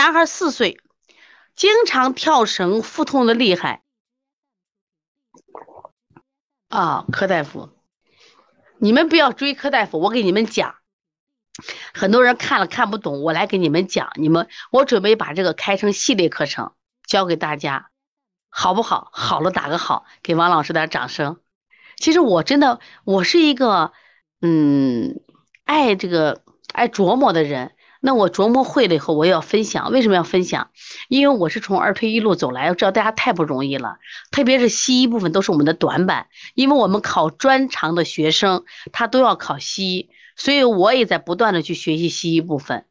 男孩四岁，经常跳绳，腹痛的厉害。啊，柯大夫，你们不要追柯大夫，我给你们讲。很多人看了看不懂，我来给你们讲。你们，我准备把这个开成系列课程，教给大家，好不好？好了，打个好，给王老师点掌声。其实我真的，我是一个，嗯，爱这个爱琢磨的人。那我琢磨会了以后，我要分享。为什么要分享？因为我是从二推一路走来，我知道大家太不容易了，特别是西医部分都是我们的短板，因为我们考专长的学生他都要考西医，所以我也在不断的去学习西医部分。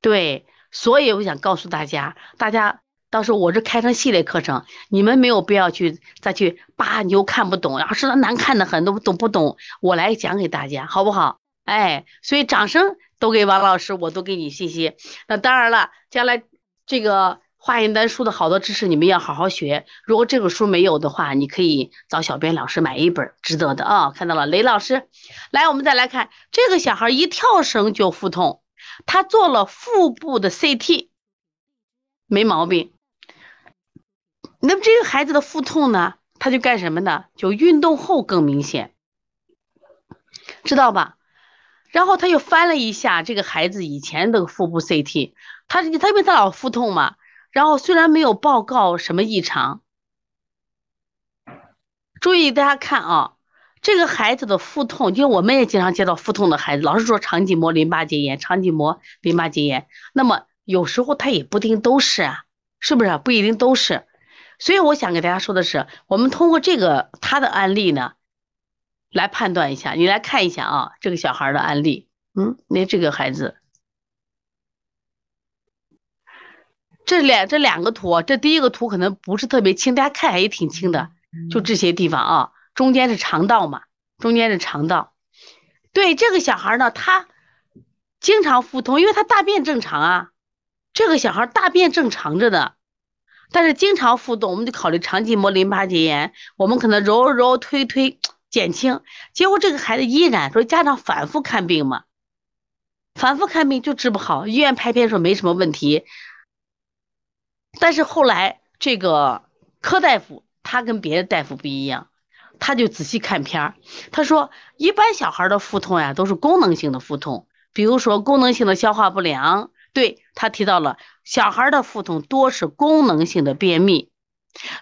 对，所以我想告诉大家，大家到时候我这开成系列课程，你们没有必要去再去扒，你又看不懂，然后说难看的很，都懂不懂？我来讲给大家，好不好？哎，所以掌声。都给王老师，我都给你信息。那当然了，将来这个化验单书的好多知识，你们要好好学。如果这个书没有的话，你可以找小编老师买一本，值得的啊！看到了，雷老师，来，我们再来看这个小孩一跳绳就腹痛，他做了腹部的 CT，没毛病。那么这个孩子的腹痛呢，他就干什么呢？就运动后更明显，知道吧？然后他又翻了一下这个孩子以前的腹部 CT，他他因为他老腹痛嘛，然后虽然没有报告什么异常，注意大家看啊，这个孩子的腹痛，因为我们也经常接到腹痛的孩子，老是说肠系膜淋巴结炎，肠系膜淋巴结炎，那么有时候他也不一定都是啊，是不是不一定都是？所以我想给大家说的是，我们通过这个他的案例呢。来判断一下，你来看一下啊，这个小孩的案例，嗯，那这个孩子，这两这两个图，这第一个图可能不是特别清，大家看也挺清的，就这些地方啊，中间是肠道嘛，中间是肠道，对这个小孩呢，他经常腹痛，因为他大便正常啊，这个小孩大便正常着呢，但是经常腹痛，我们就考虑肠系膜淋巴结炎，我们可能揉揉推推。减轻，结果这个孩子依然说家长反复看病嘛，反复看病就治不好，医院拍片说没什么问题，但是后来这个柯大夫他跟别的大夫不一样，他就仔细看片儿，他说一般小孩的腹痛呀都是功能性的腹痛，比如说功能性的消化不良，对他提到了小孩的腹痛多是功能性的便秘。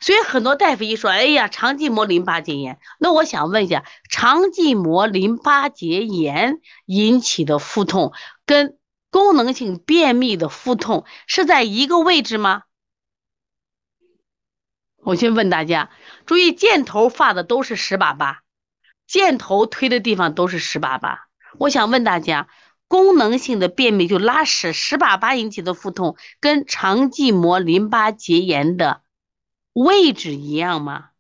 所以很多大夫一说，哎呀，肠系膜淋巴结炎，那我想问一下，肠系膜淋巴结炎引起的腹痛跟功能性便秘的腹痛是在一个位置吗？我先问大家，注意箭头发的都是十把把，箭头推的地方都是十把把。我想问大家，功能性的便秘就拉屎十把把引起的腹痛，跟肠系膜淋巴结炎的？位置一样吗？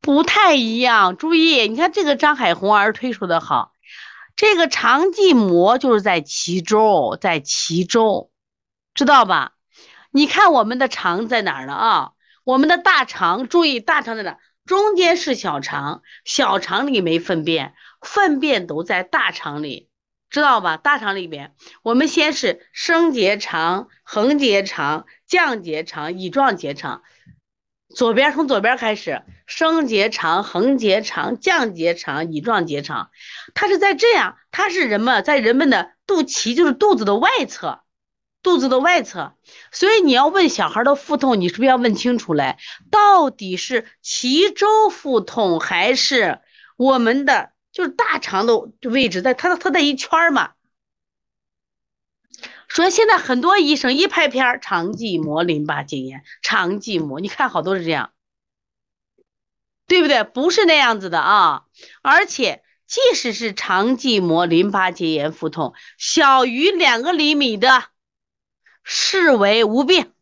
不太一样。注意，你看这个张海红儿推说的好，这个肠系膜就是在脐周，在脐周，知道吧？你看我们的肠在哪儿呢？啊，我们的大肠，注意大肠在哪？中间是小肠，小肠里没粪便，粪便都在大肠里。知道吧？大肠里边，我们先是升结肠、横结肠、降结肠、乙状结肠。左边从左边开始，升结肠、横结肠、降结肠、乙状结肠。它是在这样，它是人们在人们的肚脐，就是肚子的外侧，肚子的外侧。所以你要问小孩的腹痛，你是不是要问清楚嘞？到底是脐周腹痛还是我们的？就是大肠的位置，在它它在一圈儿嘛。所以现在很多医生一拍片儿，肠系膜淋巴结炎，肠系膜，你看好多是这样，对不对？不是那样子的啊！而且即使是肠系膜淋巴结炎腹痛，小于两个厘米的，视为无病。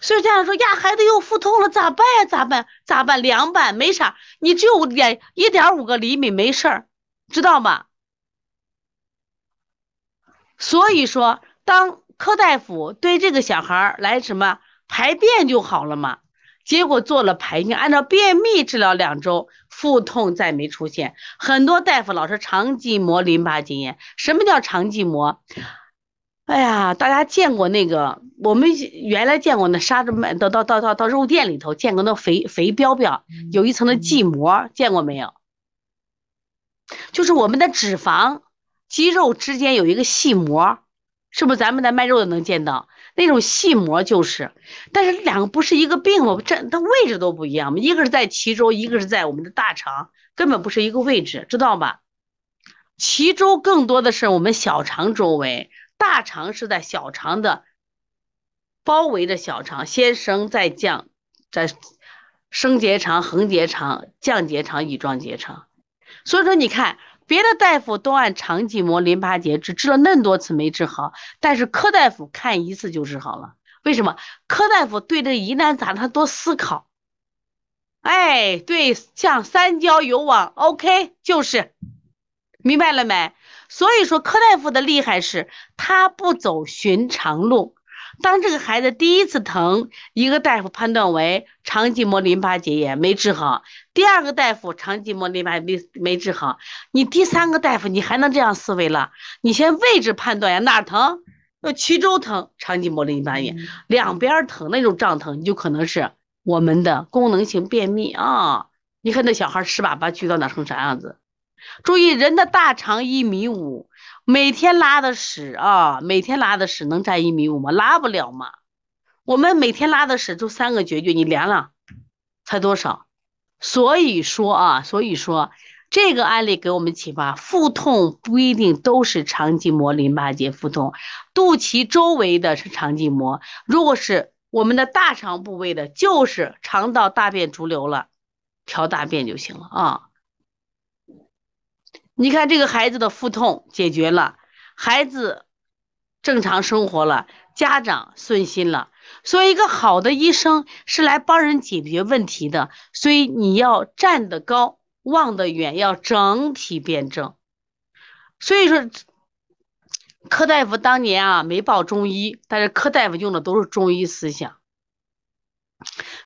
所以家长说呀，孩子又腹痛了，咋办呀？咋办？咋办？凉拌没啥，你只有点一点五个厘米，没事儿，知道吗？所以说，当科大夫对这个小孩来什么排便就好了嘛？结果做了排尿，按照便秘治疗两周，腹痛再没出现。很多大夫老是肠系膜淋巴结炎，什么叫肠系膜？哎呀，大家见过那个？我们原来见过那沙子卖到到到到到肉店里头见过那肥肥膘膘，有一层的系膜，见过没有？就是我们的脂肪、肌肉之间有一个细膜，是不是？咱们在卖肉的能见到那种细膜，就是。但是两个不是一个病嘛？这它位置都不一样嘛，一个是在脐周，一个是在我们的大肠，根本不是一个位置，知道吧？脐周更多的是我们小肠周围。大肠是在小肠的包围着小肠，先升再降，在升结肠、横结肠、降结肠、乙状结肠。所以说，你看别的大夫都按肠系膜淋巴结治，治了那么多次没治好，但是柯大夫看一次就治好了。为什么？柯大夫对这疑难杂症多思考。哎，对，像三焦有网，OK，就是明白了没？所以说，柯大夫的厉害是，他不走寻常路。当这个孩子第一次疼，一个大夫判断为肠系膜淋巴结炎没治好，第二个大夫肠系膜淋巴没没治好，你第三个大夫你还能这样思维了？你先位置判断呀，哪疼？要脐周疼，肠系膜淋巴炎，两边疼那种胀疼，你就可能是我们的功能性便秘啊。你看那小孩吃粑粑去到哪成啥样子？注意，人的大肠一米五，每天拉的屎啊，每天拉的屎能占一米五吗？拉不了嘛。我们每天拉的屎就三个绝句，你量量，才多少？所以说啊，所以说这个案例给我们启发：腹痛不一定都是肠系膜淋巴结腹痛，肚脐周围的是肠系膜，如果是我们的大肠部位的，就是肠道大便潴留了，调大便就行了啊。你看这个孩子的腹痛解决了，孩子正常生活了，家长顺心了。所以，一个好的医生是来帮人解决问题的。所以，你要站得高，望得远，要整体辩证。所以说，柯大夫当年啊没报中医，但是柯大夫用的都是中医思想。